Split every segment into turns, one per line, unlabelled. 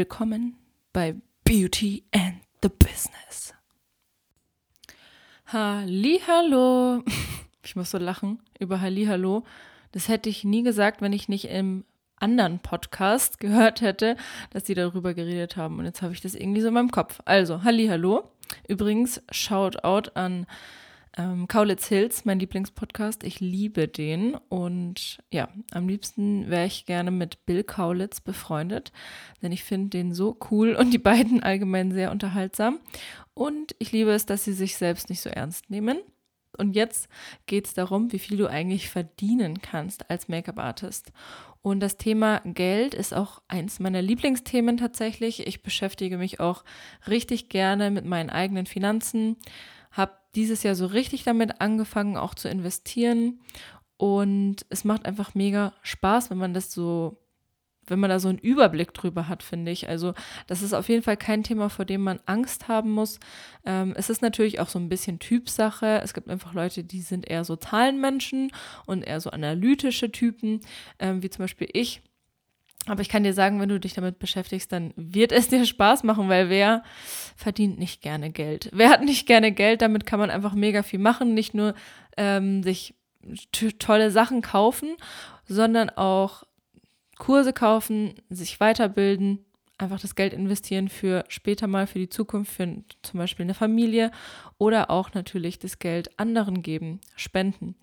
Willkommen bei Beauty and the Business. Hallo. Ich muss so lachen über Hallo. Das hätte ich nie gesagt, wenn ich nicht im anderen Podcast gehört hätte, dass die darüber geredet haben. Und jetzt habe ich das irgendwie so in meinem Kopf. Also, Hallo. Übrigens, Shoutout an ähm, Kaulitz Hills, mein Lieblingspodcast. Ich liebe den. Und ja, am liebsten wäre ich gerne mit Bill Kaulitz befreundet, denn ich finde den so cool und die beiden allgemein sehr unterhaltsam. Und ich liebe es, dass sie sich selbst nicht so ernst nehmen. Und jetzt geht es darum, wie viel du eigentlich verdienen kannst als Make-up-Artist. Und das Thema Geld ist auch eins meiner Lieblingsthemen tatsächlich. Ich beschäftige mich auch richtig gerne mit meinen eigenen Finanzen, habe dieses Jahr so richtig damit angefangen, auch zu investieren. Und es macht einfach mega Spaß, wenn man das so, wenn man da so einen Überblick drüber hat, finde ich. Also, das ist auf jeden Fall kein Thema, vor dem man Angst haben muss. Ähm, es ist natürlich auch so ein bisschen Typsache. Es gibt einfach Leute, die sind eher so Zahlenmenschen und eher so analytische Typen, ähm, wie zum Beispiel ich. Aber ich kann dir sagen, wenn du dich damit beschäftigst, dann wird es dir Spaß machen, weil wer verdient nicht gerne Geld? Wer hat nicht gerne Geld? Damit kann man einfach mega viel machen. Nicht nur ähm, sich tolle Sachen kaufen, sondern auch Kurse kaufen, sich weiterbilden, einfach das Geld investieren für später mal, für die Zukunft, für zum Beispiel eine Familie oder auch natürlich das Geld anderen geben, spenden,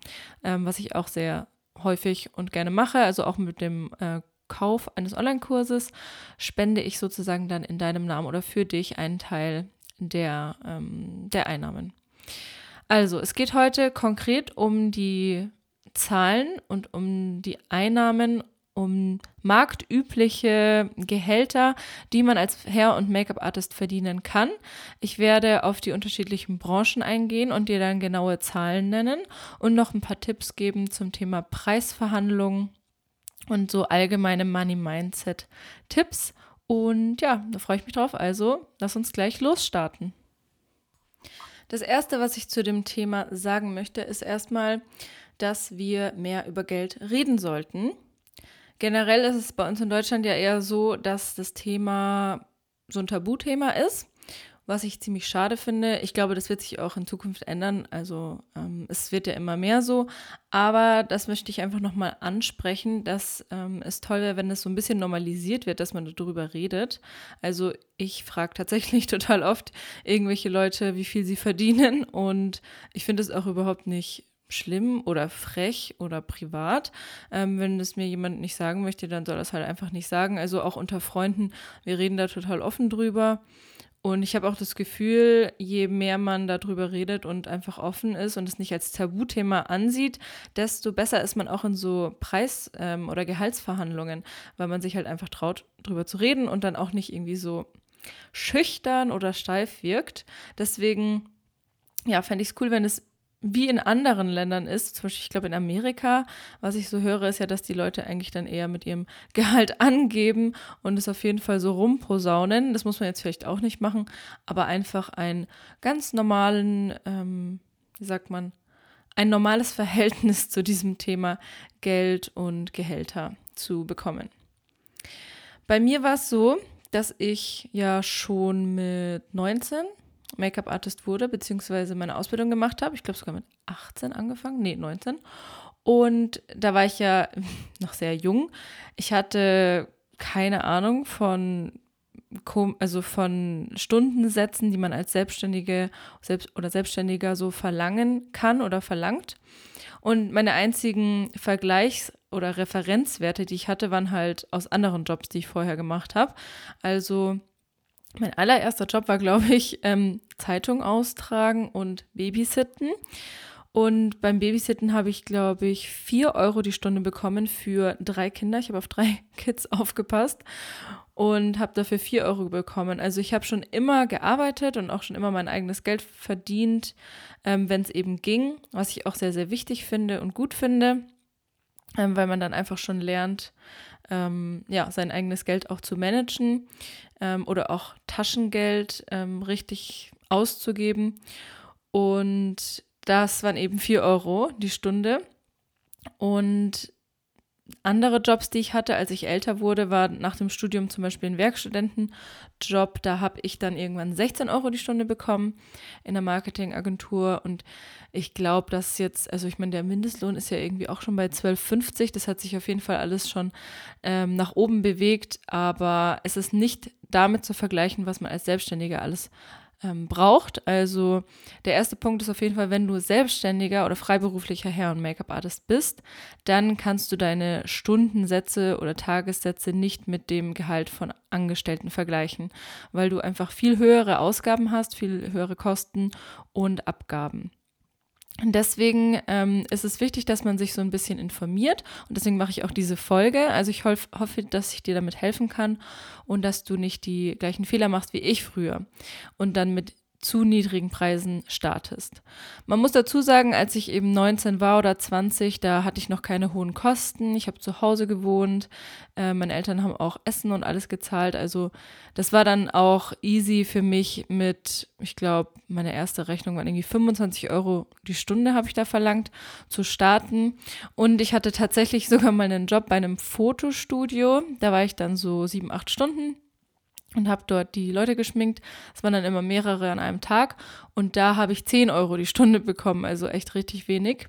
ähm, was ich auch sehr häufig und gerne mache, also auch mit dem äh, Kauf eines Online-Kurses spende ich sozusagen dann in deinem Namen oder für dich einen Teil der, ähm, der Einnahmen. Also, es geht heute konkret um die Zahlen und um die Einnahmen, um marktübliche Gehälter, die man als Hair- und Make-up-Artist verdienen kann. Ich werde auf die unterschiedlichen Branchen eingehen und dir dann genaue Zahlen nennen und noch ein paar Tipps geben zum Thema Preisverhandlungen und so allgemeine Money Mindset Tipps. Und ja, da freue ich mich drauf. Also, lass uns gleich losstarten. Das erste, was ich zu dem Thema sagen möchte, ist erstmal, dass wir mehr über Geld reden sollten. Generell ist es bei uns in Deutschland ja eher so, dass das Thema so ein Tabuthema ist was ich ziemlich schade finde. Ich glaube, das wird sich auch in Zukunft ändern. Also ähm, es wird ja immer mehr so. Aber das möchte ich einfach nochmal ansprechen, dass ähm, es toll wäre, wenn es so ein bisschen normalisiert wird, dass man darüber redet. Also ich frage tatsächlich total oft irgendwelche Leute, wie viel sie verdienen. Und ich finde es auch überhaupt nicht schlimm oder frech oder privat. Ähm, wenn das mir jemand nicht sagen möchte, dann soll das halt einfach nicht sagen. Also auch unter Freunden, wir reden da total offen drüber. Und ich habe auch das Gefühl, je mehr man darüber redet und einfach offen ist und es nicht als Tabuthema ansieht, desto besser ist man auch in so Preis- ähm, oder Gehaltsverhandlungen, weil man sich halt einfach traut, drüber zu reden und dann auch nicht irgendwie so schüchtern oder steif wirkt. Deswegen, ja, fände ich es cool, wenn es wie in anderen Ländern ist, zum Beispiel, ich glaube in Amerika, was ich so höre, ist ja, dass die Leute eigentlich dann eher mit ihrem Gehalt angeben und es auf jeden Fall so rumposaunen. Das muss man jetzt vielleicht auch nicht machen, aber einfach einen ganz normalen, ähm, wie sagt man, ein normales Verhältnis zu diesem Thema Geld und Gehälter zu bekommen. Bei mir war es so, dass ich ja schon mit 19 Make-up-Artist wurde, beziehungsweise meine Ausbildung gemacht habe. Ich glaube sogar mit 18 angefangen, nee, 19. Und da war ich ja noch sehr jung. Ich hatte keine Ahnung von also von Stundensätzen, die man als Selbstständige selbst oder Selbstständiger so verlangen kann oder verlangt. Und meine einzigen Vergleichs- oder Referenzwerte, die ich hatte, waren halt aus anderen Jobs, die ich vorher gemacht habe. Also mein allererster Job war, glaube ich, ähm, Zeitung austragen und Babysitten. Und beim Babysitten habe ich, glaube ich, vier Euro die Stunde bekommen für drei Kinder. Ich habe auf drei Kids aufgepasst und habe dafür vier Euro bekommen. Also ich habe schon immer gearbeitet und auch schon immer mein eigenes Geld verdient, ähm, wenn es eben ging, was ich auch sehr, sehr wichtig finde und gut finde, ähm, weil man dann einfach schon lernt, ähm, ja, sein eigenes Geld auch zu managen ähm, oder auch Taschengeld ähm, richtig auszugeben. Und das waren eben 4 Euro die Stunde. Und andere Jobs, die ich hatte, als ich älter wurde, war nach dem Studium zum Beispiel ein Werkstudentenjob. Da habe ich dann irgendwann 16 Euro die Stunde bekommen in der Marketingagentur. Und ich glaube, dass jetzt, also ich meine, der Mindestlohn ist ja irgendwie auch schon bei 12,50. Das hat sich auf jeden Fall alles schon ähm, nach oben bewegt. Aber es ist nicht damit zu vergleichen, was man als Selbstständiger alles ähm, braucht. Also der erste Punkt ist auf jeden Fall, wenn du selbstständiger oder freiberuflicher Hair- und Make-up-Artist bist, dann kannst du deine Stundensätze oder Tagessätze nicht mit dem Gehalt von Angestellten vergleichen, weil du einfach viel höhere Ausgaben hast, viel höhere Kosten und Abgaben. Deswegen ähm, ist es wichtig, dass man sich so ein bisschen informiert und deswegen mache ich auch diese Folge. Also ich hoffe, dass ich dir damit helfen kann und dass du nicht die gleichen Fehler machst wie ich früher und dann mit zu niedrigen Preisen startest. Man muss dazu sagen, als ich eben 19 war oder 20, da hatte ich noch keine hohen Kosten. Ich habe zu Hause gewohnt. Äh, meine Eltern haben auch Essen und alles gezahlt. Also das war dann auch easy für mich mit, ich glaube, meine erste Rechnung war irgendwie 25 Euro die Stunde habe ich da verlangt zu starten. Und ich hatte tatsächlich sogar mal einen Job bei einem Fotostudio. Da war ich dann so sieben, acht Stunden und habe dort die Leute geschminkt. Es waren dann immer mehrere an einem Tag und da habe ich 10 Euro die Stunde bekommen, also echt richtig wenig.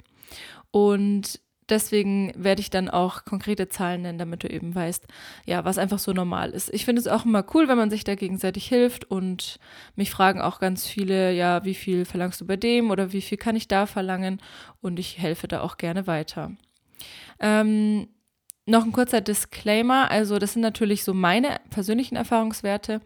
Und deswegen werde ich dann auch konkrete Zahlen nennen, damit du eben weißt, ja, was einfach so normal ist. Ich finde es auch immer cool, wenn man sich da gegenseitig hilft und mich fragen auch ganz viele, ja, wie viel verlangst du bei dem oder wie viel kann ich da verlangen und ich helfe da auch gerne weiter. Ähm, noch ein kurzer Disclaimer, also das sind natürlich so meine persönlichen Erfahrungswerte,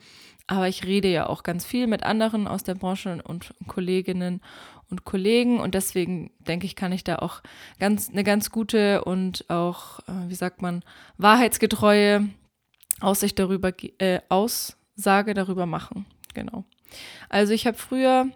aber ich rede ja auch ganz viel mit anderen aus der Branche und Kolleginnen und Kollegen und deswegen denke ich, kann ich da auch ganz eine ganz gute und auch, äh, wie sagt man, wahrheitsgetreue Aussicht darüber, äh, Aussage darüber machen. Genau. Also ich habe früher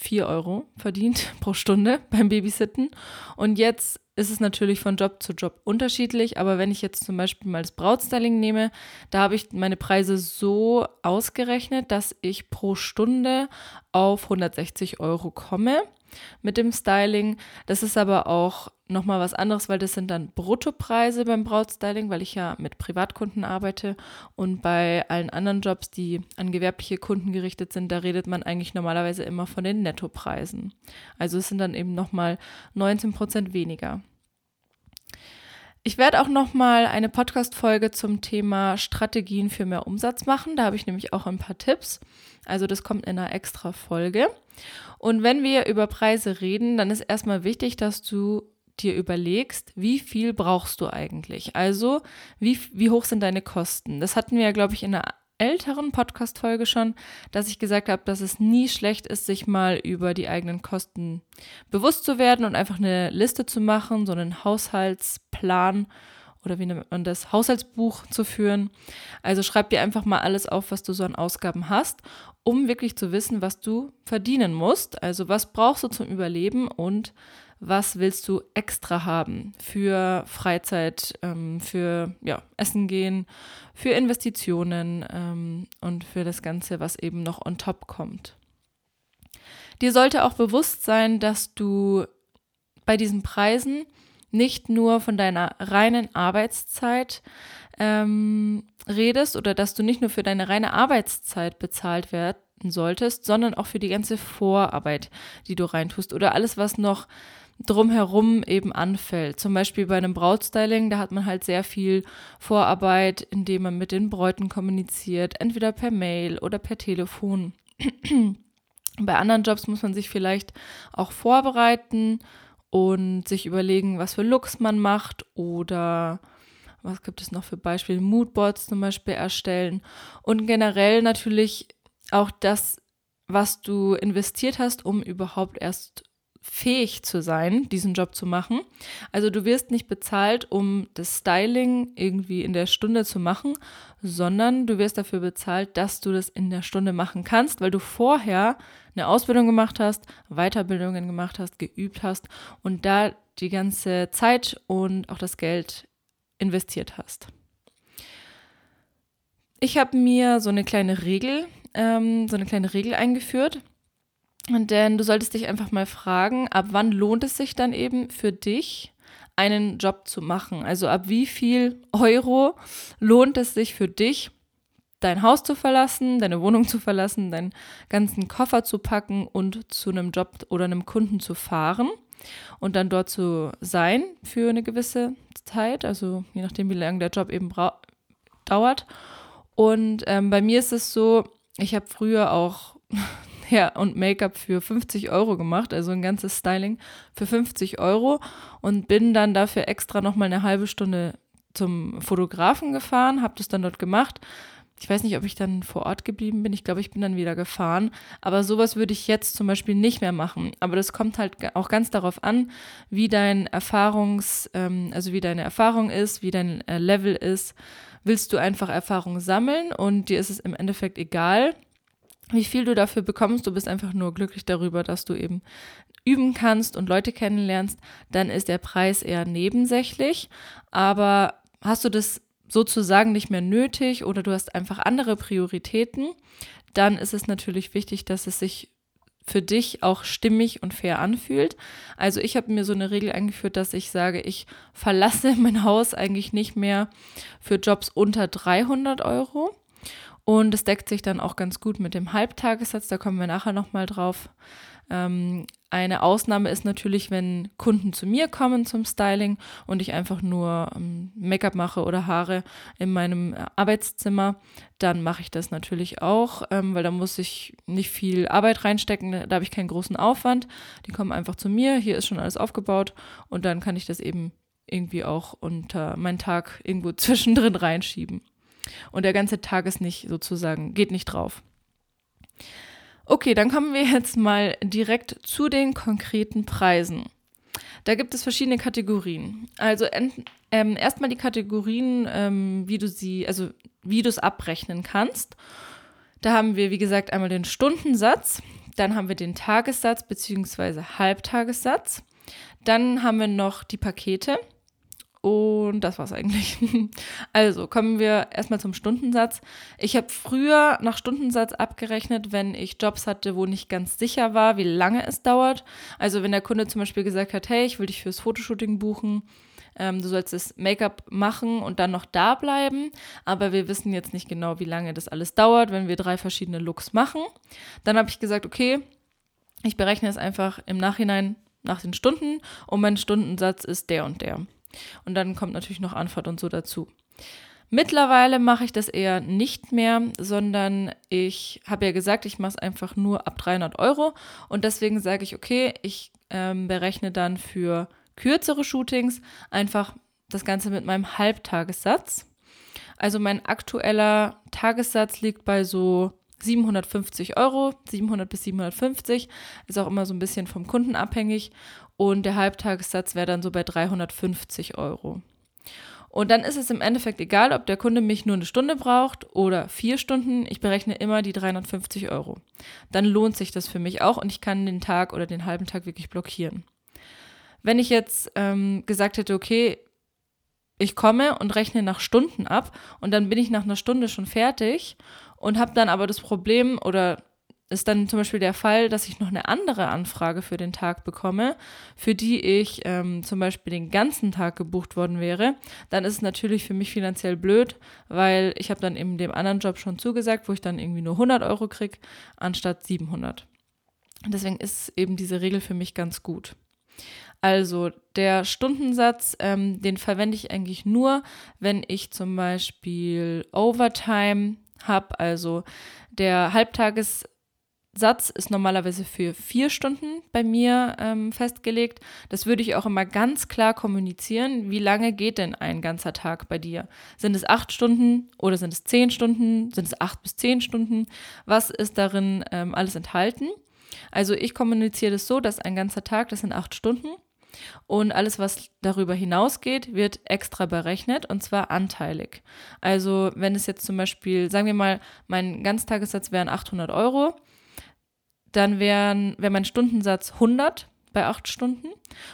4 Euro verdient pro Stunde beim Babysitten. Und jetzt ist es natürlich von Job zu Job unterschiedlich, aber wenn ich jetzt zum Beispiel mal das Brautstyling nehme, da habe ich meine Preise so ausgerechnet, dass ich pro Stunde auf 160 Euro komme mit dem Styling. Das ist aber auch nochmal was anderes, weil das sind dann Bruttopreise beim Brautstyling, weil ich ja mit Privatkunden arbeite und bei allen anderen Jobs, die an gewerbliche Kunden gerichtet sind, da redet man eigentlich normalerweise immer von den Nettopreisen. Also es sind dann eben nochmal 19 Prozent weniger. Ich werde auch noch mal eine Podcast-Folge zum Thema Strategien für mehr Umsatz machen. Da habe ich nämlich auch ein paar Tipps. Also das kommt in einer extra Folge. Und wenn wir über Preise reden, dann ist erstmal wichtig, dass du dir überlegst, wie viel brauchst du eigentlich? Also, wie, wie hoch sind deine Kosten? Das hatten wir ja, glaube ich, in einer älteren Podcast-Folge schon, dass ich gesagt habe, dass es nie schlecht ist, sich mal über die eigenen Kosten bewusst zu werden und einfach eine Liste zu machen, so einen Haushaltsplan oder wie nennt man das, Haushaltsbuch zu führen. Also schreib dir einfach mal alles auf, was du so an Ausgaben hast, um wirklich zu wissen, was du verdienen musst. Also was brauchst du zum Überleben und was willst du extra haben für Freizeit, ähm, für ja, Essen gehen, für Investitionen ähm, und für das Ganze, was eben noch on top kommt. Dir sollte auch bewusst sein, dass du bei diesen Preisen nicht nur von deiner reinen Arbeitszeit ähm, redest oder dass du nicht nur für deine reine Arbeitszeit bezahlt werden solltest, sondern auch für die ganze Vorarbeit, die du reintust oder alles, was noch drumherum eben anfällt. Zum Beispiel bei einem Brautstyling, da hat man halt sehr viel Vorarbeit, indem man mit den Bräuten kommuniziert, entweder per Mail oder per Telefon. bei anderen Jobs muss man sich vielleicht auch vorbereiten und sich überlegen, was für Looks man macht oder was gibt es noch für Beispiele, Moodboards zum Beispiel erstellen und generell natürlich auch das, was du investiert hast, um überhaupt erst fähig zu sein, diesen Job zu machen. Also du wirst nicht bezahlt, um das Styling irgendwie in der Stunde zu machen, sondern du wirst dafür bezahlt, dass du das in der Stunde machen kannst, weil du vorher eine Ausbildung gemacht hast, Weiterbildungen gemacht hast, geübt hast und da die ganze Zeit und auch das Geld investiert hast. Ich habe mir so eine kleine Regel, ähm, so eine kleine Regel eingeführt denn du solltest dich einfach mal fragen, ab wann lohnt es sich dann eben für dich, einen Job zu machen. Also ab wie viel Euro lohnt es sich für dich, dein Haus zu verlassen, deine Wohnung zu verlassen, deinen ganzen Koffer zu packen und zu einem Job oder einem Kunden zu fahren und dann dort zu sein für eine gewisse Zeit, also je nachdem, wie lange der Job eben dauert. Und ähm, bei mir ist es so, ich habe früher auch Hair und Make-up für 50 Euro gemacht, also ein ganzes Styling für 50 Euro und bin dann dafür extra nochmal eine halbe Stunde zum Fotografen gefahren, habe das dann dort gemacht. Ich weiß nicht, ob ich dann vor Ort geblieben bin. Ich glaube, ich bin dann wieder gefahren. Aber sowas würde ich jetzt zum Beispiel nicht mehr machen. Aber das kommt halt auch ganz darauf an, wie dein Erfahrungs, ähm, also wie deine Erfahrung ist, wie dein äh, Level ist. Willst du einfach Erfahrung sammeln und dir ist es im Endeffekt egal, wie viel du dafür bekommst, du bist einfach nur glücklich darüber, dass du eben üben kannst und Leute kennenlernst, dann ist der Preis eher nebensächlich. Aber hast du das sozusagen nicht mehr nötig oder du hast einfach andere Prioritäten, dann ist es natürlich wichtig, dass es sich für dich auch stimmig und fair anfühlt. Also ich habe mir so eine Regel eingeführt, dass ich sage, ich verlasse mein Haus eigentlich nicht mehr für Jobs unter 300 Euro. Und es deckt sich dann auch ganz gut mit dem Halbtagessatz, da kommen wir nachher nochmal drauf. Ähm, eine Ausnahme ist natürlich, wenn Kunden zu mir kommen zum Styling und ich einfach nur ähm, Make-up mache oder Haare in meinem äh, Arbeitszimmer, dann mache ich das natürlich auch, ähm, weil da muss ich nicht viel Arbeit reinstecken, da habe ich keinen großen Aufwand. Die kommen einfach zu mir, hier ist schon alles aufgebaut und dann kann ich das eben irgendwie auch unter meinen Tag irgendwo zwischendrin reinschieben. Und der ganze Tag ist nicht sozusagen, geht nicht drauf. Okay, dann kommen wir jetzt mal direkt zu den konkreten Preisen. Da gibt es verschiedene Kategorien. Also ähm, erstmal die Kategorien, ähm, wie du sie, also wie du es abrechnen kannst. Da haben wir, wie gesagt, einmal den Stundensatz, dann haben wir den Tagessatz bzw. Halbtagessatz, dann haben wir noch die Pakete. Und das war's eigentlich. Also kommen wir erstmal zum Stundensatz. Ich habe früher nach Stundensatz abgerechnet, wenn ich Jobs hatte, wo nicht ganz sicher war, wie lange es dauert. Also wenn der Kunde zum Beispiel gesagt hat, hey, ich will dich fürs Fotoshooting buchen, ähm, du sollst das Make-up machen und dann noch da bleiben, aber wir wissen jetzt nicht genau, wie lange das alles dauert, wenn wir drei verschiedene Looks machen. Dann habe ich gesagt, okay, ich berechne es einfach im Nachhinein nach den Stunden und mein Stundensatz ist der und der. Und dann kommt natürlich noch Anfahrt und so dazu. Mittlerweile mache ich das eher nicht mehr, sondern ich habe ja gesagt, ich mache es einfach nur ab 300 Euro. Und deswegen sage ich, okay, ich ähm, berechne dann für kürzere Shootings einfach das Ganze mit meinem Halbtagessatz. Also mein aktueller Tagessatz liegt bei so 750 Euro, 700 bis 750, ist auch immer so ein bisschen vom Kunden abhängig und der Halbtagessatz wäre dann so bei 350 Euro. Und dann ist es im Endeffekt egal, ob der Kunde mich nur eine Stunde braucht oder vier Stunden. Ich berechne immer die 350 Euro. Dann lohnt sich das für mich auch und ich kann den Tag oder den halben Tag wirklich blockieren. Wenn ich jetzt ähm, gesagt hätte, okay, ich komme und rechne nach Stunden ab und dann bin ich nach einer Stunde schon fertig und habe dann aber das Problem oder ist dann zum Beispiel der Fall, dass ich noch eine andere Anfrage für den Tag bekomme, für die ich ähm, zum Beispiel den ganzen Tag gebucht worden wäre, dann ist es natürlich für mich finanziell blöd, weil ich habe dann eben dem anderen Job schon zugesagt, wo ich dann irgendwie nur 100 Euro kriege, anstatt 700. Deswegen ist eben diese Regel für mich ganz gut. Also der Stundensatz, ähm, den verwende ich eigentlich nur, wenn ich zum Beispiel Overtime habe. Also der Halbtagessatz ist normalerweise für vier Stunden bei mir ähm, festgelegt. Das würde ich auch immer ganz klar kommunizieren. Wie lange geht denn ein ganzer Tag bei dir? Sind es acht Stunden oder sind es zehn Stunden? Sind es acht bis zehn Stunden? Was ist darin ähm, alles enthalten? Also ich kommuniziere das so, dass ein ganzer Tag, das sind acht Stunden. Und alles, was darüber hinausgeht, wird extra berechnet und zwar anteilig. Also wenn es jetzt zum Beispiel, sagen wir mal, mein Ganztagessatz wären 800 Euro, dann wären, wäre mein Stundensatz 100 bei acht Stunden.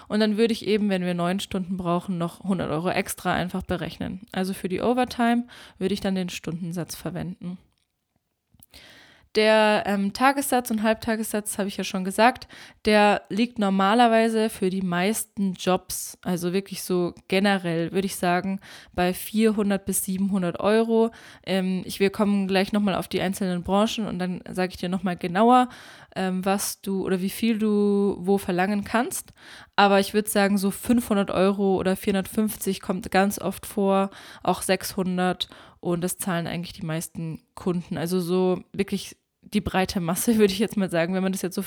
Und dann würde ich eben, wenn wir neun Stunden brauchen, noch 100 Euro extra einfach berechnen. Also für die Overtime würde ich dann den Stundensatz verwenden. Der ähm, Tagessatz und Halbtagessatz, habe ich ja schon gesagt, der liegt normalerweise für die meisten Jobs, also wirklich so generell, würde ich sagen, bei 400 bis 700 Euro. Ähm, ich, wir kommen gleich nochmal auf die einzelnen Branchen und dann sage ich dir nochmal genauer, ähm, was du oder wie viel du wo verlangen kannst. Aber ich würde sagen, so 500 Euro oder 450 kommt ganz oft vor, auch 600 und das zahlen eigentlich die meisten Kunden. Also so wirklich die breite Masse, würde ich jetzt mal sagen. Wenn man das jetzt so,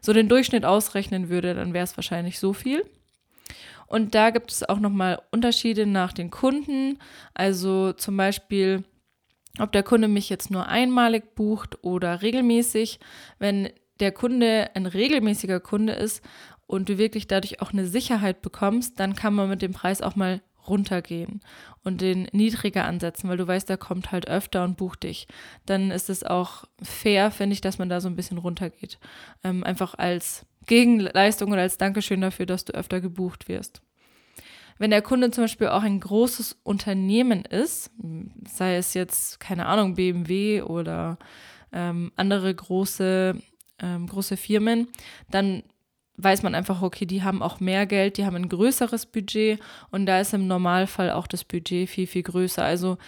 so den Durchschnitt ausrechnen würde, dann wäre es wahrscheinlich so viel. Und da gibt es auch nochmal Unterschiede nach den Kunden. Also zum Beispiel, ob der Kunde mich jetzt nur einmalig bucht oder regelmäßig. Wenn der Kunde ein regelmäßiger Kunde ist und du wirklich dadurch auch eine Sicherheit bekommst, dann kann man mit dem Preis auch mal runtergehen und den niedriger ansetzen, weil du weißt, der kommt halt öfter und bucht dich. Dann ist es auch fair, finde ich, dass man da so ein bisschen runtergeht. Ähm, einfach als Gegenleistung oder als Dankeschön dafür, dass du öfter gebucht wirst. Wenn der Kunde zum Beispiel auch ein großes Unternehmen ist, sei es jetzt, keine Ahnung, BMW oder ähm, andere große, ähm, große Firmen, dann weiß man einfach, okay, die haben auch mehr Geld, die haben ein größeres Budget und da ist im Normalfall auch das Budget viel, viel größer. Also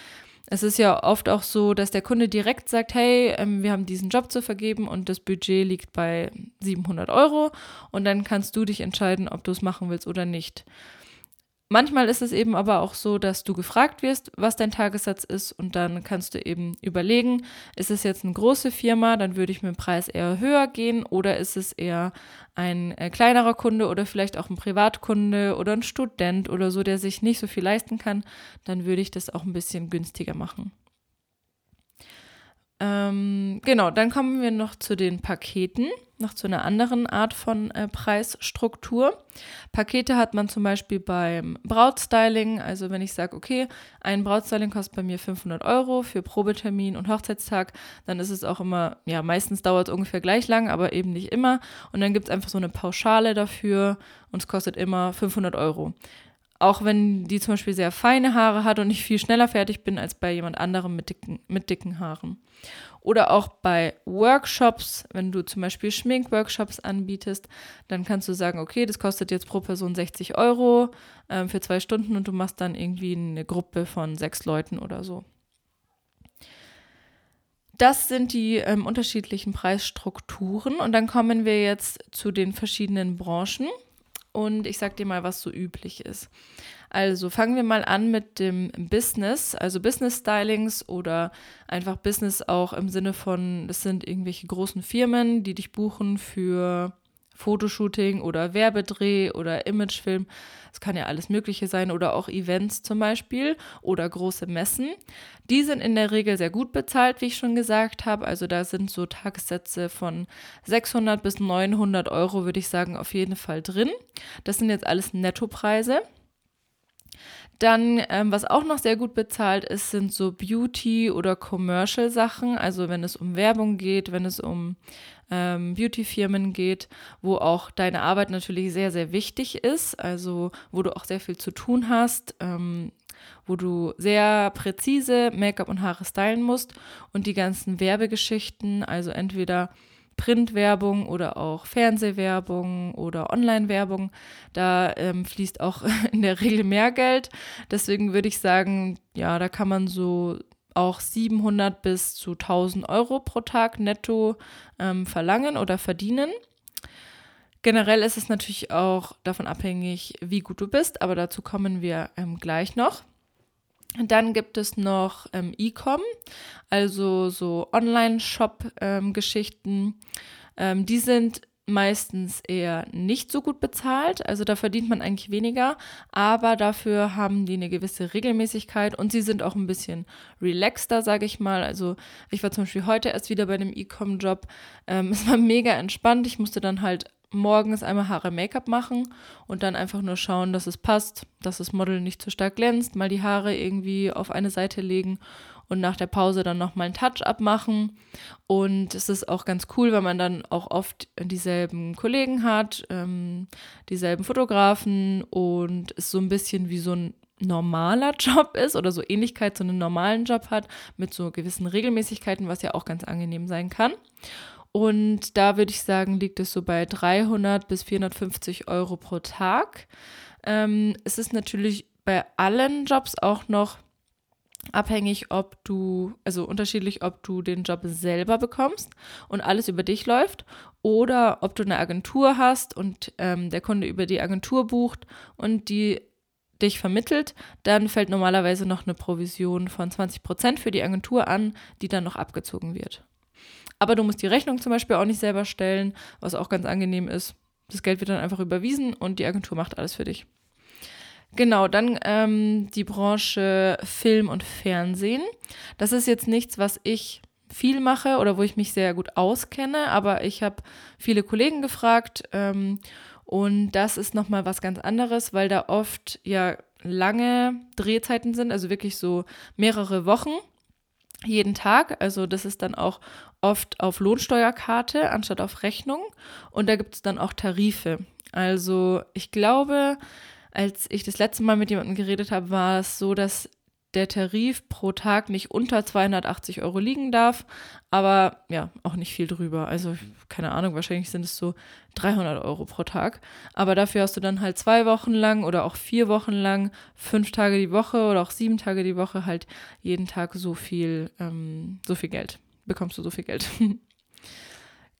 es ist ja oft auch so, dass der Kunde direkt sagt, hey, ähm, wir haben diesen Job zu vergeben und das Budget liegt bei 700 Euro und dann kannst du dich entscheiden, ob du es machen willst oder nicht. Manchmal ist es eben aber auch so, dass du gefragt wirst, was dein Tagessatz ist und dann kannst du eben überlegen, ist es jetzt eine große Firma, dann würde ich mit dem Preis eher höher gehen oder ist es eher ein äh, kleinerer Kunde oder vielleicht auch ein Privatkunde oder ein Student oder so, der sich nicht so viel leisten kann, dann würde ich das auch ein bisschen günstiger machen. Ähm, genau, dann kommen wir noch zu den Paketen, noch zu einer anderen Art von äh, Preisstruktur. Pakete hat man zum Beispiel beim Brautstyling. Also wenn ich sage, okay, ein Brautstyling kostet bei mir 500 Euro für Probetermin und Hochzeitstag, dann ist es auch immer, ja, meistens dauert es ungefähr gleich lang, aber eben nicht immer. Und dann gibt es einfach so eine Pauschale dafür und es kostet immer 500 Euro. Auch wenn die zum Beispiel sehr feine Haare hat und ich viel schneller fertig bin als bei jemand anderem mit dicken, mit dicken Haaren. Oder auch bei Workshops, wenn du zum Beispiel Schminkworkshops anbietest, dann kannst du sagen, okay, das kostet jetzt pro Person 60 Euro äh, für zwei Stunden und du machst dann irgendwie eine Gruppe von sechs Leuten oder so. Das sind die ähm, unterschiedlichen Preisstrukturen und dann kommen wir jetzt zu den verschiedenen Branchen und ich sag dir mal, was so üblich ist. Also fangen wir mal an mit dem Business, also Business Stylings oder einfach Business auch im Sinne von, das sind irgendwelche großen Firmen, die dich buchen für Fotoshooting oder Werbedreh oder Imagefilm. Es kann ja alles Mögliche sein oder auch Events zum Beispiel oder große Messen. Die sind in der Regel sehr gut bezahlt, wie ich schon gesagt habe. Also da sind so Tagessätze von 600 bis 900 Euro, würde ich sagen, auf jeden Fall drin. Das sind jetzt alles Nettopreise. Dann, ähm, was auch noch sehr gut bezahlt ist, sind so Beauty- oder Commercial-Sachen. Also wenn es um Werbung geht, wenn es um ähm, Beauty-Firmen geht, wo auch deine Arbeit natürlich sehr, sehr wichtig ist. Also wo du auch sehr viel zu tun hast. Ähm, wo du sehr präzise Make-up und Haare stylen musst und die ganzen Werbegeschichten, also entweder Printwerbung oder auch Fernsehwerbung oder Online-Werbung. Da ähm, fließt auch in der Regel mehr Geld. Deswegen würde ich sagen, ja, da kann man so auch 700 bis zu 1000 Euro pro Tag netto ähm, verlangen oder verdienen. Generell ist es natürlich auch davon abhängig, wie gut du bist, aber dazu kommen wir ähm, gleich noch. Dann gibt es noch ähm, E-Com, also so Online-Shop-Geschichten. Ähm, die sind meistens eher nicht so gut bezahlt, also da verdient man eigentlich weniger, aber dafür haben die eine gewisse Regelmäßigkeit und sie sind auch ein bisschen relaxter, sage ich mal. Also ich war zum Beispiel heute erst wieder bei einem E-Com-Job. Ähm, es war mega entspannt. Ich musste dann halt morgens einmal Haare Make-up machen und dann einfach nur schauen, dass es passt, dass das Model nicht zu stark glänzt, mal die Haare irgendwie auf eine Seite legen und nach der Pause dann nochmal einen Touch-up machen. Und es ist auch ganz cool, weil man dann auch oft dieselben Kollegen hat, ähm, dieselben Fotografen und ist so ein bisschen wie so ein normaler Job ist oder so Ähnlichkeit zu einem normalen Job hat, mit so gewissen Regelmäßigkeiten, was ja auch ganz angenehm sein kann. Und da würde ich sagen, liegt es so bei 300 bis 450 Euro pro Tag. Ähm, es ist natürlich bei allen Jobs auch noch abhängig, ob du, also unterschiedlich, ob du den Job selber bekommst und alles über dich läuft oder ob du eine Agentur hast und ähm, der Kunde über die Agentur bucht und die dich vermittelt, dann fällt normalerweise noch eine Provision von 20 Prozent für die Agentur an, die dann noch abgezogen wird. Aber du musst die Rechnung zum Beispiel auch nicht selber stellen, was auch ganz angenehm ist. Das Geld wird dann einfach überwiesen und die Agentur macht alles für dich. Genau, dann ähm, die Branche Film und Fernsehen. Das ist jetzt nichts, was ich viel mache oder wo ich mich sehr gut auskenne, aber ich habe viele Kollegen gefragt ähm, und das ist nochmal was ganz anderes, weil da oft ja lange Drehzeiten sind, also wirklich so mehrere Wochen jeden Tag. Also das ist dann auch oft auf Lohnsteuerkarte anstatt auf Rechnung und da gibt es dann auch Tarife. Also ich glaube, als ich das letzte Mal mit jemandem geredet habe, war es so, dass der Tarif pro Tag nicht unter 280 Euro liegen darf, aber ja, auch nicht viel drüber. Also keine Ahnung, wahrscheinlich sind es so 300 Euro pro Tag. Aber dafür hast du dann halt zwei Wochen lang oder auch vier Wochen lang, fünf Tage die Woche oder auch sieben Tage die Woche halt jeden Tag so viel, ähm, so viel Geld. Bekommst du so viel Geld.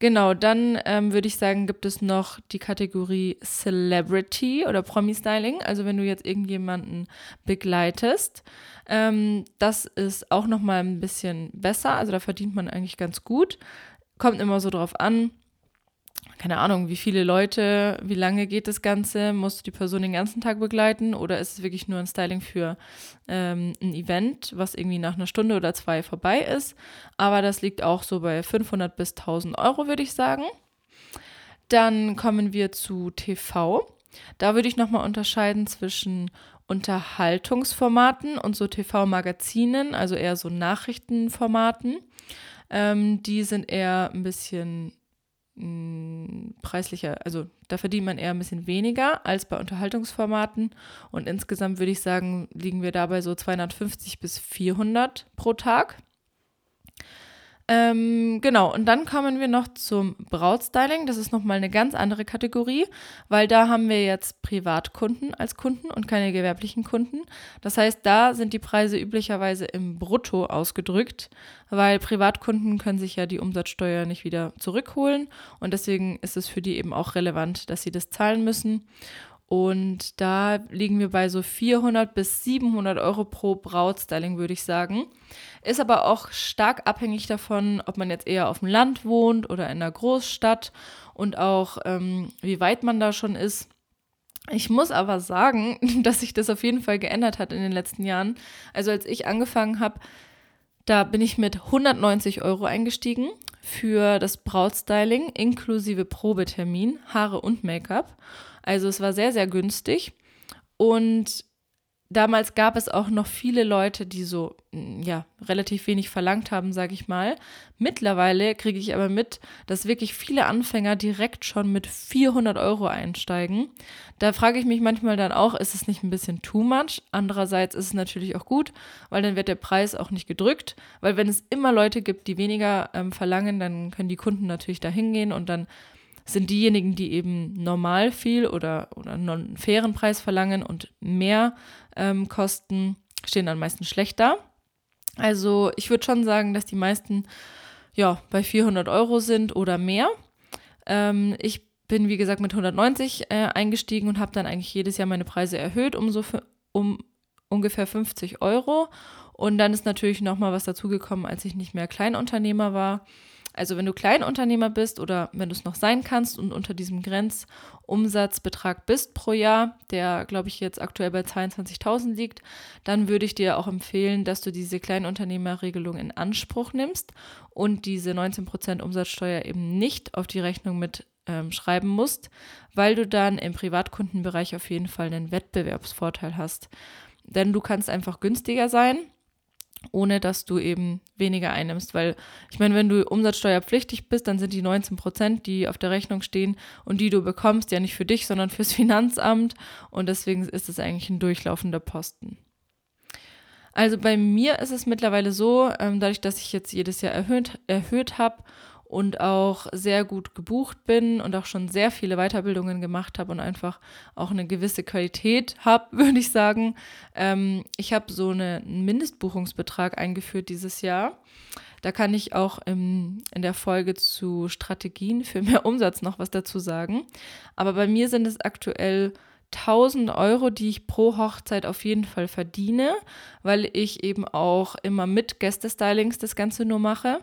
Genau, dann ähm, würde ich sagen, gibt es noch die Kategorie Celebrity oder Promi-Styling. Also wenn du jetzt irgendjemanden begleitest, ähm, das ist auch noch mal ein bisschen besser. Also da verdient man eigentlich ganz gut. Kommt immer so drauf an, keine Ahnung, wie viele Leute, wie lange geht das Ganze? Musst du die Person den ganzen Tag begleiten oder ist es wirklich nur ein Styling für ähm, ein Event, was irgendwie nach einer Stunde oder zwei vorbei ist? Aber das liegt auch so bei 500 bis 1000 Euro, würde ich sagen. Dann kommen wir zu TV. Da würde ich nochmal unterscheiden zwischen Unterhaltungsformaten und so TV-Magazinen, also eher so Nachrichtenformaten. Ähm, die sind eher ein bisschen preislicher, also da verdient man eher ein bisschen weniger als bei Unterhaltungsformaten. Und insgesamt würde ich sagen, liegen wir dabei so 250 bis 400 pro Tag. Ähm, genau, und dann kommen wir noch zum Brautstyling. Das ist nochmal eine ganz andere Kategorie, weil da haben wir jetzt Privatkunden als Kunden und keine gewerblichen Kunden. Das heißt, da sind die Preise üblicherweise im Brutto ausgedrückt, weil Privatkunden können sich ja die Umsatzsteuer nicht wieder zurückholen und deswegen ist es für die eben auch relevant, dass sie das zahlen müssen. Und da liegen wir bei so 400 bis 700 Euro pro Brautstyling, würde ich sagen. Ist aber auch stark abhängig davon, ob man jetzt eher auf dem Land wohnt oder in einer Großstadt und auch ähm, wie weit man da schon ist. Ich muss aber sagen, dass sich das auf jeden Fall geändert hat in den letzten Jahren. Also als ich angefangen habe, da bin ich mit 190 Euro eingestiegen für das Brautstyling inklusive Probetermin, Haare und Make-up. Also es war sehr, sehr günstig. Und damals gab es auch noch viele Leute, die so, mm, ja, relativ wenig verlangt haben, sage ich mal. Mittlerweile kriege ich aber mit, dass wirklich viele Anfänger direkt schon mit 400 Euro einsteigen. Da frage ich mich manchmal dann auch, ist es nicht ein bisschen too much? Andererseits ist es natürlich auch gut, weil dann wird der Preis auch nicht gedrückt. Weil wenn es immer Leute gibt, die weniger ähm, verlangen, dann können die Kunden natürlich da hingehen und dann sind diejenigen, die eben normal viel oder, oder einen fairen Preis verlangen und mehr ähm, kosten, stehen dann meistens schlechter. Also ich würde schon sagen, dass die meisten ja bei 400 Euro sind oder mehr. Ähm, ich bin wie gesagt mit 190 äh, eingestiegen und habe dann eigentlich jedes Jahr meine Preise erhöht um so um ungefähr 50 Euro. Und dann ist natürlich noch mal was dazugekommen, als ich nicht mehr Kleinunternehmer war. Also wenn du Kleinunternehmer bist oder wenn du es noch sein kannst und unter diesem Grenzumsatzbetrag bist pro Jahr, der glaube ich jetzt aktuell bei 22.000 liegt, dann würde ich dir auch empfehlen, dass du diese Kleinunternehmerregelung in Anspruch nimmst und diese 19% Umsatzsteuer eben nicht auf die Rechnung mit ähm, schreiben musst, weil du dann im Privatkundenbereich auf jeden Fall einen Wettbewerbsvorteil hast. Denn du kannst einfach günstiger sein ohne dass du eben weniger einnimmst. Weil ich meine, wenn du umsatzsteuerpflichtig bist, dann sind die 19 Prozent, die auf der Rechnung stehen und die du bekommst, ja nicht für dich, sondern fürs Finanzamt. Und deswegen ist es eigentlich ein durchlaufender Posten. Also bei mir ist es mittlerweile so, ähm, dadurch, dass ich jetzt jedes Jahr erhöht, erhöht habe und auch sehr gut gebucht bin und auch schon sehr viele Weiterbildungen gemacht habe und einfach auch eine gewisse Qualität habe, würde ich sagen. Ähm, ich habe so einen Mindestbuchungsbetrag eingeführt dieses Jahr. Da kann ich auch im, in der Folge zu Strategien für mehr Umsatz noch was dazu sagen. Aber bei mir sind es aktuell 1000 Euro, die ich pro Hochzeit auf jeden Fall verdiene, weil ich eben auch immer mit Gästestylings das Ganze nur mache.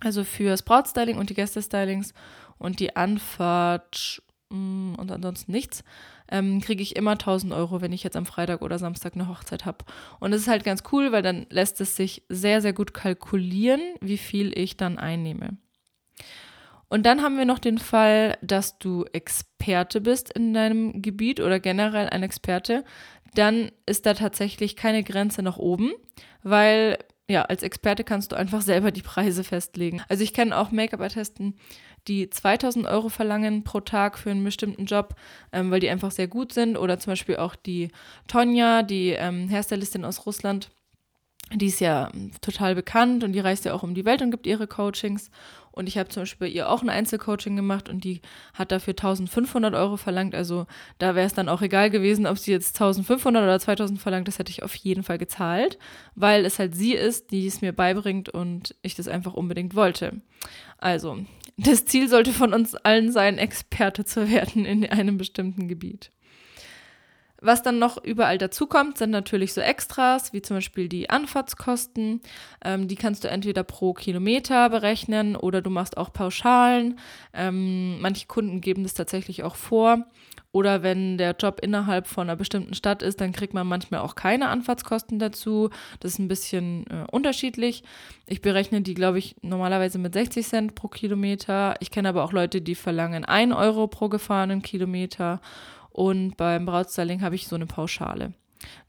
Also fürs Brautstyling und die Gästestylings und die Anfahrt mm, und ansonsten nichts, ähm, kriege ich immer 1000 Euro, wenn ich jetzt am Freitag oder Samstag eine Hochzeit habe. Und das ist halt ganz cool, weil dann lässt es sich sehr, sehr gut kalkulieren, wie viel ich dann einnehme. Und dann haben wir noch den Fall, dass du Experte bist in deinem Gebiet oder generell ein Experte. Dann ist da tatsächlich keine Grenze nach oben, weil ja, als Experte kannst du einfach selber die Preise festlegen. Also ich kenne auch Make-up-Artisten, die 2000 Euro verlangen pro Tag für einen bestimmten Job, ähm, weil die einfach sehr gut sind. Oder zum Beispiel auch die Tonja, die ähm, Hairstylistin aus Russland. Die ist ja total bekannt und die reist ja auch um die Welt und gibt ihre Coachings. Und ich habe zum Beispiel bei ihr auch ein Einzelcoaching gemacht und die hat dafür 1500 Euro verlangt. Also da wäre es dann auch egal gewesen, ob sie jetzt 1500 oder 2000 verlangt. Das hätte ich auf jeden Fall gezahlt, weil es halt sie ist, die es mir beibringt und ich das einfach unbedingt wollte. Also, das Ziel sollte von uns allen sein, Experte zu werden in einem bestimmten Gebiet. Was dann noch überall dazukommt, sind natürlich so Extras, wie zum Beispiel die Anfahrtskosten. Ähm, die kannst du entweder pro Kilometer berechnen oder du machst auch Pauschalen. Ähm, manche Kunden geben das tatsächlich auch vor. Oder wenn der Job innerhalb von einer bestimmten Stadt ist, dann kriegt man manchmal auch keine Anfahrtskosten dazu. Das ist ein bisschen äh, unterschiedlich. Ich berechne die, glaube ich, normalerweise mit 60 Cent pro Kilometer. Ich kenne aber auch Leute, die verlangen 1 Euro pro gefahrenen Kilometer. Und beim Brautstyling habe ich so eine Pauschale,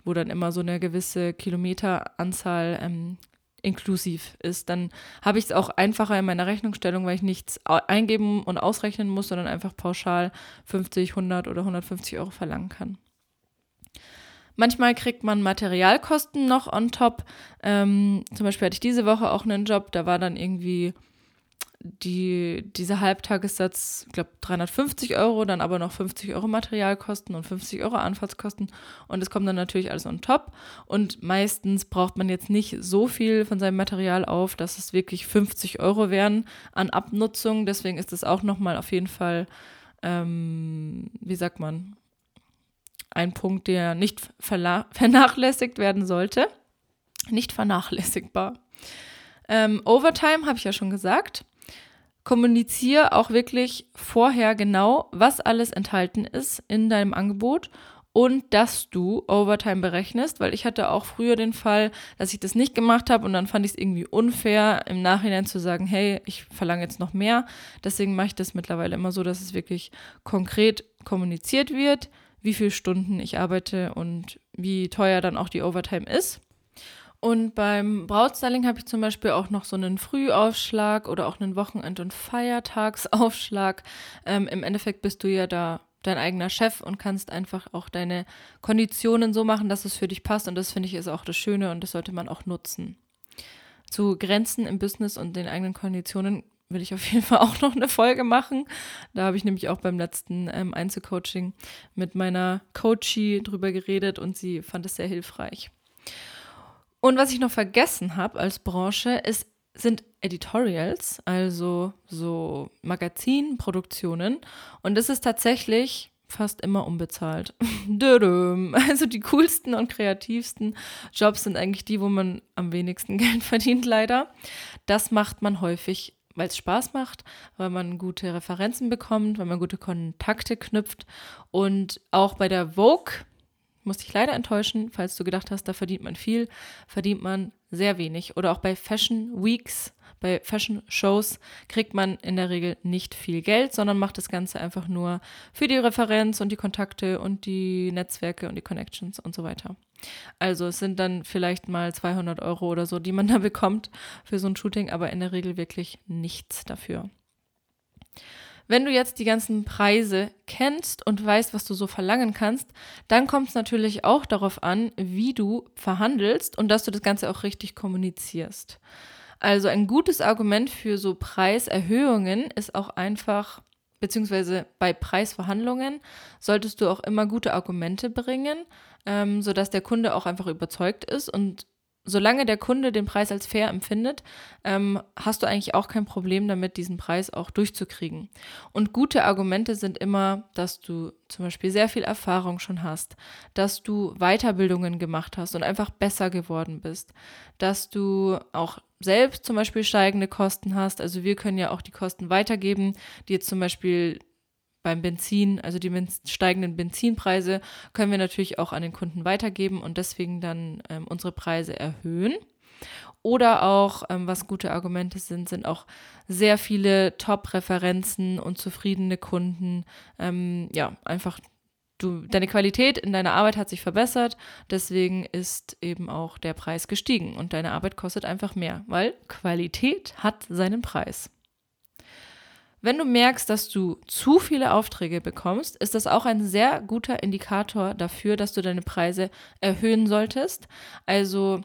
wo dann immer so eine gewisse Kilometeranzahl ähm, inklusiv ist. Dann habe ich es auch einfacher in meiner Rechnungsstellung, weil ich nichts eingeben und ausrechnen muss, sondern einfach pauschal 50, 100 oder 150 Euro verlangen kann. Manchmal kriegt man Materialkosten noch on top. Ähm, zum Beispiel hatte ich diese Woche auch einen Job, da war dann irgendwie die, dieser Halbtagessatz, ich glaube 350 Euro, dann aber noch 50 Euro Materialkosten und 50 Euro Anfahrtskosten und es kommt dann natürlich alles on top und meistens braucht man jetzt nicht so viel von seinem Material auf, dass es wirklich 50 Euro wären an Abnutzung, deswegen ist es auch nochmal auf jeden Fall, ähm, wie sagt man, ein Punkt, der nicht vernachlässigt werden sollte. Nicht vernachlässigbar. Ähm, Overtime habe ich ja schon gesagt kommuniziere auch wirklich vorher genau, was alles enthalten ist in deinem Angebot und dass du Overtime berechnest, weil ich hatte auch früher den Fall, dass ich das nicht gemacht habe und dann fand ich es irgendwie unfair, im Nachhinein zu sagen, hey, ich verlange jetzt noch mehr. Deswegen mache ich das mittlerweile immer so, dass es wirklich konkret kommuniziert wird, wie viele Stunden ich arbeite und wie teuer dann auch die Overtime ist. Und beim Brautstyling habe ich zum Beispiel auch noch so einen Frühaufschlag oder auch einen Wochenend- und Feiertagsaufschlag. Ähm, Im Endeffekt bist du ja da dein eigener Chef und kannst einfach auch deine Konditionen so machen, dass es für dich passt. Und das finde ich ist auch das Schöne und das sollte man auch nutzen. Zu Grenzen im Business und den eigenen Konditionen will ich auf jeden Fall auch noch eine Folge machen. Da habe ich nämlich auch beim letzten ähm, Einzelcoaching mit meiner Coachie drüber geredet und sie fand es sehr hilfreich. Und was ich noch vergessen habe als Branche, ist, sind Editorials, also so Magazinproduktionen. Und das ist tatsächlich fast immer unbezahlt. also die coolsten und kreativsten Jobs sind eigentlich die, wo man am wenigsten Geld verdient, leider. Das macht man häufig, weil es Spaß macht, weil man gute Referenzen bekommt, weil man gute Kontakte knüpft. Und auch bei der Vogue muss dich leider enttäuschen, falls du gedacht hast, da verdient man viel, verdient man sehr wenig. Oder auch bei Fashion Weeks, bei Fashion Shows kriegt man in der Regel nicht viel Geld, sondern macht das Ganze einfach nur für die Referenz und die Kontakte und die Netzwerke und die Connections und so weiter. Also es sind dann vielleicht mal 200 Euro oder so, die man da bekommt für so ein Shooting, aber in der Regel wirklich nichts dafür. Wenn du jetzt die ganzen Preise kennst und weißt, was du so verlangen kannst, dann kommt es natürlich auch darauf an, wie du verhandelst und dass du das Ganze auch richtig kommunizierst. Also ein gutes Argument für so Preiserhöhungen ist auch einfach, beziehungsweise bei Preisverhandlungen solltest du auch immer gute Argumente bringen, ähm, sodass der Kunde auch einfach überzeugt ist und solange der Kunde den Preis als fair empfindet, ähm, hast du eigentlich auch kein Problem damit, diesen Preis auch durchzukriegen. Und gute Argumente sind immer, dass du zum Beispiel sehr viel Erfahrung schon hast, dass du Weiterbildungen gemacht hast und einfach besser geworden bist, dass du auch selbst zum Beispiel steigende Kosten hast. Also wir können ja auch die Kosten weitergeben, die jetzt zum Beispiel beim Benzin, also die steigenden Benzinpreise, können wir natürlich auch an den Kunden weitergeben und deswegen dann ähm, unsere Preise erhöhen. Oder auch, ähm, was gute Argumente sind, sind auch sehr viele Top-Referenzen und zufriedene Kunden. Ähm, ja, einfach du, deine Qualität in deiner Arbeit hat sich verbessert, deswegen ist eben auch der Preis gestiegen und deine Arbeit kostet einfach mehr, weil Qualität hat seinen Preis. Wenn du merkst, dass du zu viele Aufträge bekommst, ist das auch ein sehr guter Indikator dafür, dass du deine Preise erhöhen solltest. Also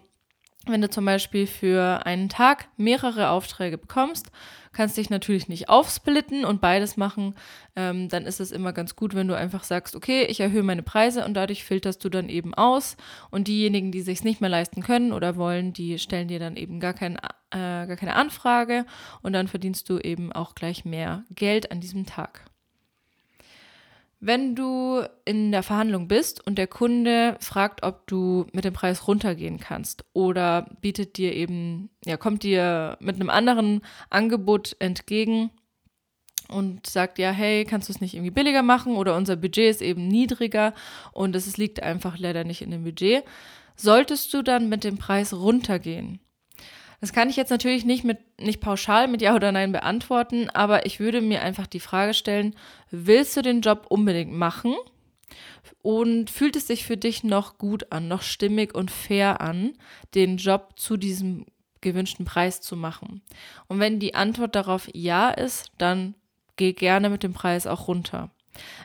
wenn du zum Beispiel für einen Tag mehrere Aufträge bekommst, kannst dich natürlich nicht aufsplitten und beides machen, ähm, dann ist es immer ganz gut, wenn du einfach sagst, okay, ich erhöhe meine Preise und dadurch filterst du dann eben aus und diejenigen, die sich nicht mehr leisten können oder wollen, die stellen dir dann eben gar, kein, äh, gar keine Anfrage und dann verdienst du eben auch gleich mehr Geld an diesem Tag. Wenn du in der Verhandlung bist und der Kunde fragt, ob du mit dem Preis runtergehen kannst oder bietet dir eben, ja, kommt dir mit einem anderen Angebot entgegen und sagt, ja, hey, kannst du es nicht irgendwie billiger machen oder unser Budget ist eben niedriger und es liegt einfach leider nicht in dem Budget, solltest du dann mit dem Preis runtergehen. Das kann ich jetzt natürlich nicht mit nicht pauschal mit Ja oder Nein beantworten, aber ich würde mir einfach die Frage stellen, willst du den Job unbedingt machen? Und fühlt es sich für dich noch gut an, noch stimmig und fair an, den Job zu diesem gewünschten Preis zu machen? Und wenn die Antwort darauf Ja ist, dann geh gerne mit dem Preis auch runter.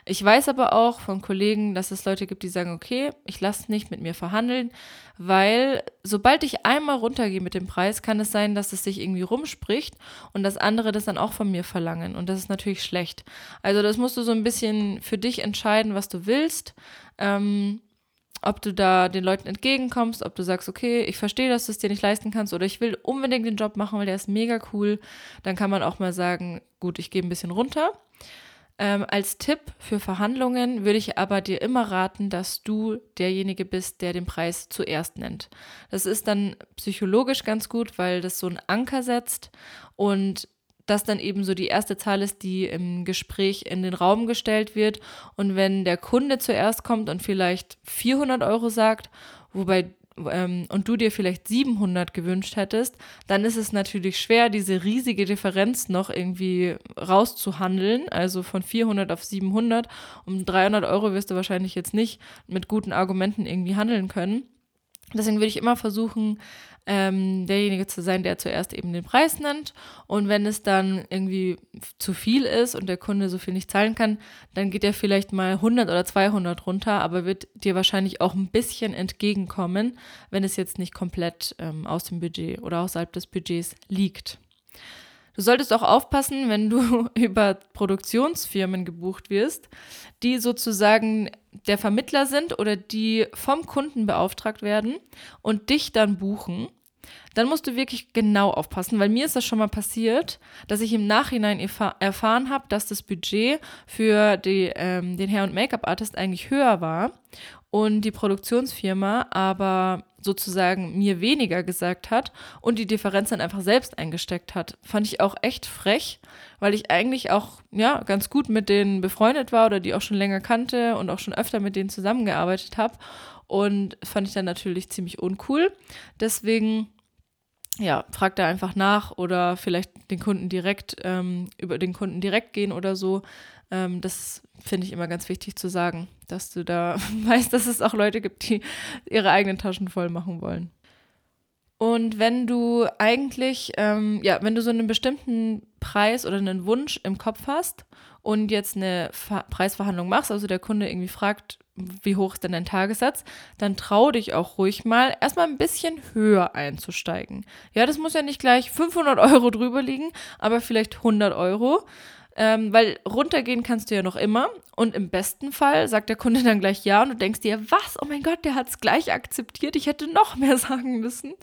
Ich weiß aber auch von Kollegen, dass es Leute gibt, die sagen, okay, ich lasse nicht mit mir verhandeln, weil sobald ich einmal runtergehe mit dem Preis, kann es sein, dass es sich irgendwie rumspricht und dass andere das dann auch von mir verlangen. Und das ist natürlich schlecht. Also das musst du so ein bisschen für dich entscheiden, was du willst. Ähm, ob du da den Leuten entgegenkommst, ob du sagst, okay, ich verstehe, dass du es dir nicht leisten kannst oder ich will unbedingt den Job machen, weil der ist mega cool, dann kann man auch mal sagen, gut, ich gehe ein bisschen runter. Ähm, als Tipp für Verhandlungen würde ich aber dir immer raten, dass du derjenige bist, der den Preis zuerst nennt. Das ist dann psychologisch ganz gut, weil das so einen Anker setzt und das dann eben so die erste Zahl ist, die im Gespräch in den Raum gestellt wird. Und wenn der Kunde zuerst kommt und vielleicht 400 Euro sagt, wobei ähm, und du dir vielleicht 700 gewünscht hättest, dann ist es natürlich schwer, diese riesige Differenz noch irgendwie rauszuhandeln. Also von 400 auf 700. Um 300 Euro wirst du wahrscheinlich jetzt nicht mit guten Argumenten irgendwie handeln können. Deswegen würde ich immer versuchen, ähm, derjenige zu sein, der zuerst eben den Preis nennt. Und wenn es dann irgendwie zu viel ist und der Kunde so viel nicht zahlen kann, dann geht er vielleicht mal 100 oder 200 runter, aber wird dir wahrscheinlich auch ein bisschen entgegenkommen, wenn es jetzt nicht komplett ähm, aus dem Budget oder außerhalb des Budgets liegt. Du solltest auch aufpassen, wenn du über Produktionsfirmen gebucht wirst, die sozusagen der Vermittler sind oder die vom Kunden beauftragt werden und dich dann buchen. Dann musst du wirklich genau aufpassen, weil mir ist das schon mal passiert, dass ich im Nachhinein erfahren habe, dass das Budget für die, ähm, den Hair- und Make-up-Artist eigentlich höher war und die Produktionsfirma aber sozusagen mir weniger gesagt hat und die Differenz dann einfach selbst eingesteckt hat. Fand ich auch echt frech, weil ich eigentlich auch ja ganz gut mit denen befreundet war oder die auch schon länger kannte und auch schon öfter mit denen zusammengearbeitet habe Und fand ich dann natürlich ziemlich uncool. Deswegen ja, frag da einfach nach oder vielleicht den Kunden direkt, ähm, über den Kunden direkt gehen oder so. Ähm, das finde ich immer ganz wichtig zu sagen, dass du da weißt, dass es auch Leute gibt, die ihre eigenen Taschen voll machen wollen. Und wenn du eigentlich, ähm, ja, wenn du so einen bestimmten Preis oder einen Wunsch im Kopf hast und jetzt eine Ver Preisverhandlung machst, also der Kunde irgendwie fragt, wie hoch ist denn dein Tagessatz, dann trau dich auch ruhig mal erstmal ein bisschen höher einzusteigen. Ja, das muss ja nicht gleich 500 Euro drüber liegen, aber vielleicht 100 Euro. Ähm, weil runtergehen kannst du ja noch immer. Und im besten Fall sagt der Kunde dann gleich ja und du denkst dir, was? Oh mein Gott, der hat es gleich akzeptiert. Ich hätte noch mehr sagen müssen.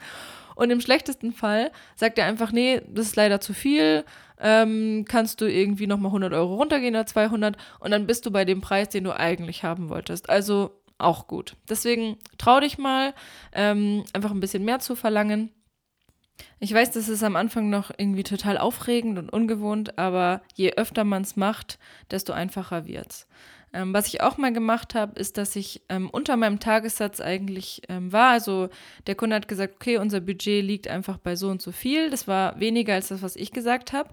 Und im schlechtesten Fall sagt er einfach, nee, das ist leider zu viel. Ähm, kannst du irgendwie nochmal 100 Euro runtergehen oder 200 und dann bist du bei dem Preis, den du eigentlich haben wolltest. Also auch gut. Deswegen trau dich mal, ähm, einfach ein bisschen mehr zu verlangen. Ich weiß, das ist am Anfang noch irgendwie total aufregend und ungewohnt, aber je öfter man es macht, desto einfacher wird's. Ähm, was ich auch mal gemacht habe, ist, dass ich ähm, unter meinem Tagessatz eigentlich ähm, war. Also der Kunde hat gesagt, okay, unser Budget liegt einfach bei so und so viel. Das war weniger als das, was ich gesagt habe.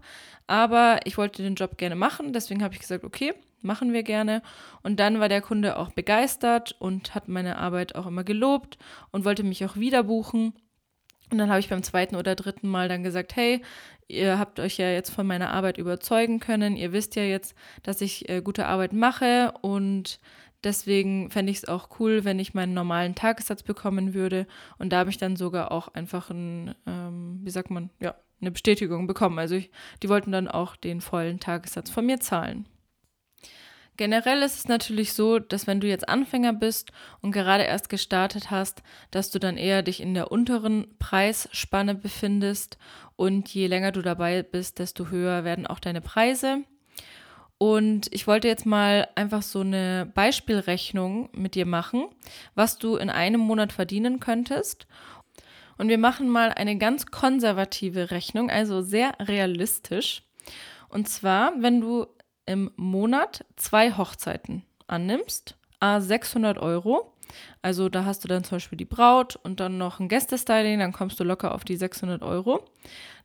Aber ich wollte den Job gerne machen, deswegen habe ich gesagt, okay, machen wir gerne. Und dann war der Kunde auch begeistert und hat meine Arbeit auch immer gelobt und wollte mich auch wieder buchen. Und dann habe ich beim zweiten oder dritten Mal dann gesagt, hey, ihr habt euch ja jetzt von meiner Arbeit überzeugen können. Ihr wisst ja jetzt, dass ich äh, gute Arbeit mache und deswegen fände ich es auch cool, wenn ich meinen normalen Tagessatz bekommen würde. Und da habe ich dann sogar auch einfach ein, ähm, wie sagt man, ja, eine Bestätigung bekommen. Also ich, die wollten dann auch den vollen Tagessatz von mir zahlen. Generell ist es natürlich so, dass wenn du jetzt Anfänger bist und gerade erst gestartet hast, dass du dann eher dich in der unteren Preisspanne befindest und je länger du dabei bist, desto höher werden auch deine Preise. Und ich wollte jetzt mal einfach so eine Beispielrechnung mit dir machen, was du in einem Monat verdienen könntest. Und wir machen mal eine ganz konservative Rechnung, also sehr realistisch. Und zwar, wenn du im Monat zwei Hochzeiten annimmst, a 600 Euro. Also da hast du dann zum Beispiel die Braut und dann noch ein Gästestyling, dann kommst du locker auf die 600 Euro.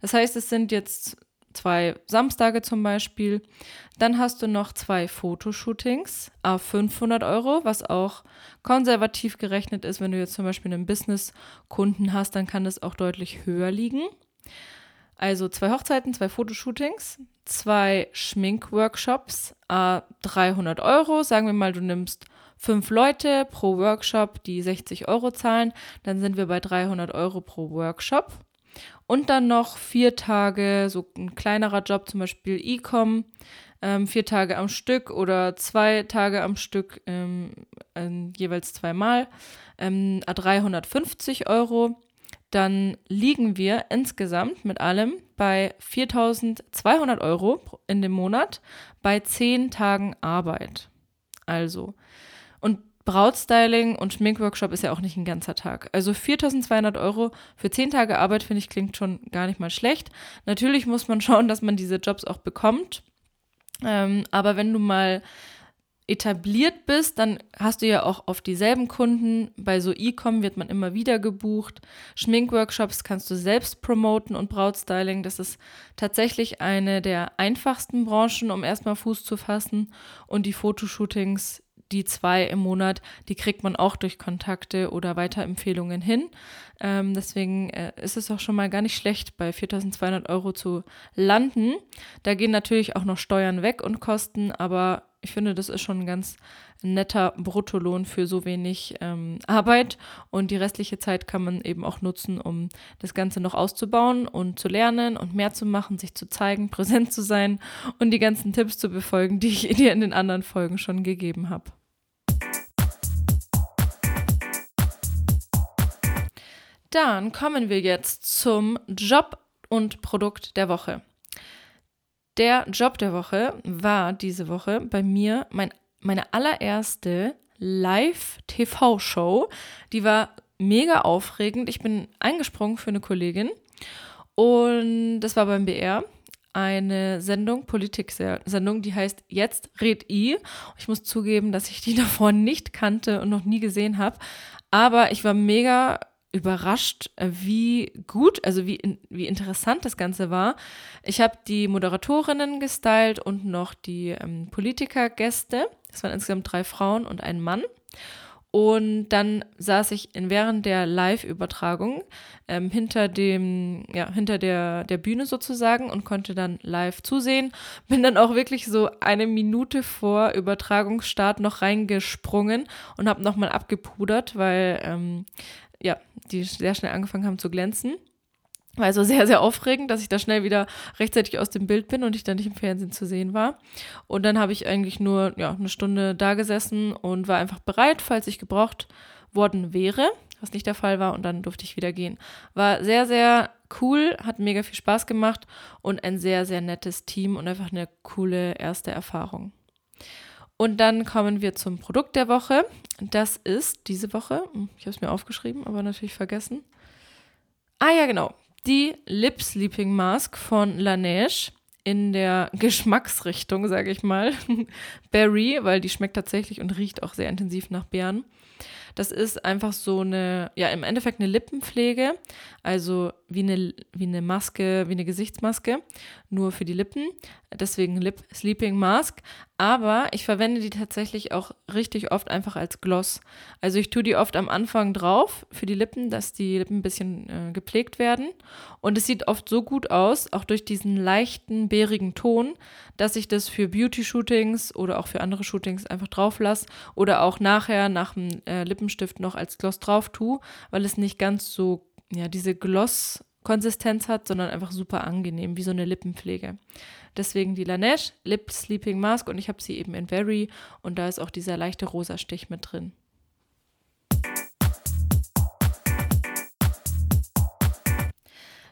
Das heißt, es sind jetzt zwei Samstage zum Beispiel. Dann hast du noch zwei Fotoshootings a 500 Euro, was auch konservativ gerechnet ist. Wenn du jetzt zum Beispiel einen Business-Kunden hast, dann kann das auch deutlich höher liegen. Also zwei Hochzeiten, zwei Fotoshootings, zwei Schminkworkshops, äh, 300 Euro. Sagen wir mal, du nimmst fünf Leute pro Workshop, die 60 Euro zahlen, dann sind wir bei 300 Euro pro Workshop. Und dann noch vier Tage, so ein kleinerer Job, zum Beispiel E-Com, ähm, vier Tage am Stück oder zwei Tage am Stück, ähm, äh, jeweils zweimal, ähm, 350 Euro dann liegen wir insgesamt mit allem bei 4.200 Euro in dem Monat bei 10 Tagen Arbeit. Also, und Brautstyling und Schminkworkshop ist ja auch nicht ein ganzer Tag. Also 4.200 Euro für 10 Tage Arbeit, finde ich, klingt schon gar nicht mal schlecht. Natürlich muss man schauen, dass man diese Jobs auch bekommt. Ähm, aber wenn du mal etabliert bist, dann hast du ja auch oft dieselben Kunden. Bei so E-Com wird man immer wieder gebucht. Schminkworkshops kannst du selbst promoten und Brautstyling. Das ist tatsächlich eine der einfachsten Branchen, um erstmal Fuß zu fassen. Und die Fotoshootings, die zwei im Monat, die kriegt man auch durch Kontakte oder Weiterempfehlungen hin. Ähm, deswegen äh, ist es auch schon mal gar nicht schlecht, bei 4200 Euro zu landen. Da gehen natürlich auch noch Steuern weg und Kosten, aber ich finde, das ist schon ein ganz netter Bruttolohn für so wenig ähm, Arbeit. Und die restliche Zeit kann man eben auch nutzen, um das Ganze noch auszubauen und zu lernen und mehr zu machen, sich zu zeigen, präsent zu sein und die ganzen Tipps zu befolgen, die ich dir in den anderen Folgen schon gegeben habe. Dann kommen wir jetzt zum Job und Produkt der Woche. Der Job der Woche war diese Woche bei mir mein, meine allererste Live-TV-Show. Die war mega aufregend. Ich bin eingesprungen für eine Kollegin und das war beim BR eine Sendung, Politik-Sendung, die heißt Jetzt red I. Ich muss zugeben, dass ich die davor nicht kannte und noch nie gesehen habe. Aber ich war mega überrascht, äh, wie gut, also wie, wie interessant das Ganze war. Ich habe die Moderatorinnen gestylt und noch die ähm, Politikergäste. Das waren insgesamt drei Frauen und ein Mann. Und dann saß ich in, während der Live-Übertragung ähm, hinter dem, ja, hinter der, der Bühne sozusagen und konnte dann live zusehen. Bin dann auch wirklich so eine Minute vor Übertragungsstart noch reingesprungen und habe nochmal abgepudert, weil ähm, die sehr schnell angefangen haben zu glänzen. War also sehr, sehr aufregend, dass ich da schnell wieder rechtzeitig aus dem Bild bin und ich dann nicht im Fernsehen zu sehen war. Und dann habe ich eigentlich nur ja, eine Stunde da gesessen und war einfach bereit, falls ich gebraucht worden wäre, was nicht der Fall war. Und dann durfte ich wieder gehen. War sehr, sehr cool, hat mega viel Spaß gemacht und ein sehr, sehr nettes Team und einfach eine coole erste Erfahrung. Und dann kommen wir zum Produkt der Woche. Das ist diese Woche, hm, ich habe es mir aufgeschrieben, aber natürlich vergessen. Ah ja, genau. Die Lip Sleeping Mask von Laneige in der Geschmacksrichtung, sage ich mal. Berry, weil die schmeckt tatsächlich und riecht auch sehr intensiv nach Beeren. Das ist einfach so eine, ja, im Endeffekt eine Lippenpflege, also wie eine, wie eine Maske, wie eine Gesichtsmaske, nur für die Lippen. Deswegen Lip Sleeping Mask. Aber ich verwende die tatsächlich auch richtig oft einfach als Gloss. Also ich tue die oft am Anfang drauf für die Lippen, dass die Lippen ein bisschen äh, gepflegt werden. Und es sieht oft so gut aus, auch durch diesen leichten, bärigen Ton, dass ich das für Beauty-Shootings oder auch für andere Shootings einfach drauf lasse. Oder auch nachher nach dem äh, Lippenstift noch als Gloss drauf tue, weil es nicht ganz so ja, diese Gloss-Konsistenz hat, sondern einfach super angenehm, wie so eine Lippenpflege. Deswegen die Laneige Lip Sleeping Mask und ich habe sie eben in Very und da ist auch dieser leichte rosa Stich mit drin.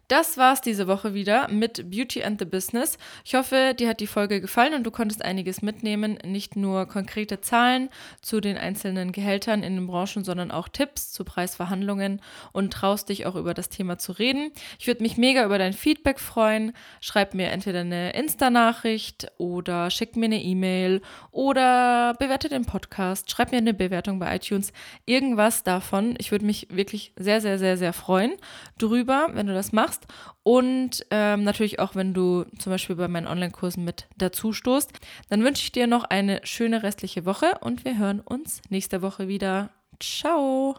Das war's diese Woche wieder mit Beauty and the Business. Ich hoffe, dir hat die Folge gefallen und du konntest einiges mitnehmen. Nicht nur konkrete Zahlen zu den einzelnen Gehältern in den Branchen, sondern auch Tipps zu Preisverhandlungen und traust dich auch über das Thema zu reden. Ich würde mich mega über dein Feedback freuen. Schreib mir entweder eine Insta-Nachricht oder schick mir eine E-Mail oder bewerte den Podcast. Schreib mir eine Bewertung bei iTunes. Irgendwas davon. Ich würde mich wirklich sehr, sehr, sehr, sehr freuen drüber, wenn du das machst machst. Und ähm, natürlich auch, wenn du zum Beispiel bei meinen Online-Kursen mit dazu stoßt. Dann wünsche ich dir noch eine schöne restliche Woche und wir hören uns nächste Woche wieder. Ciao!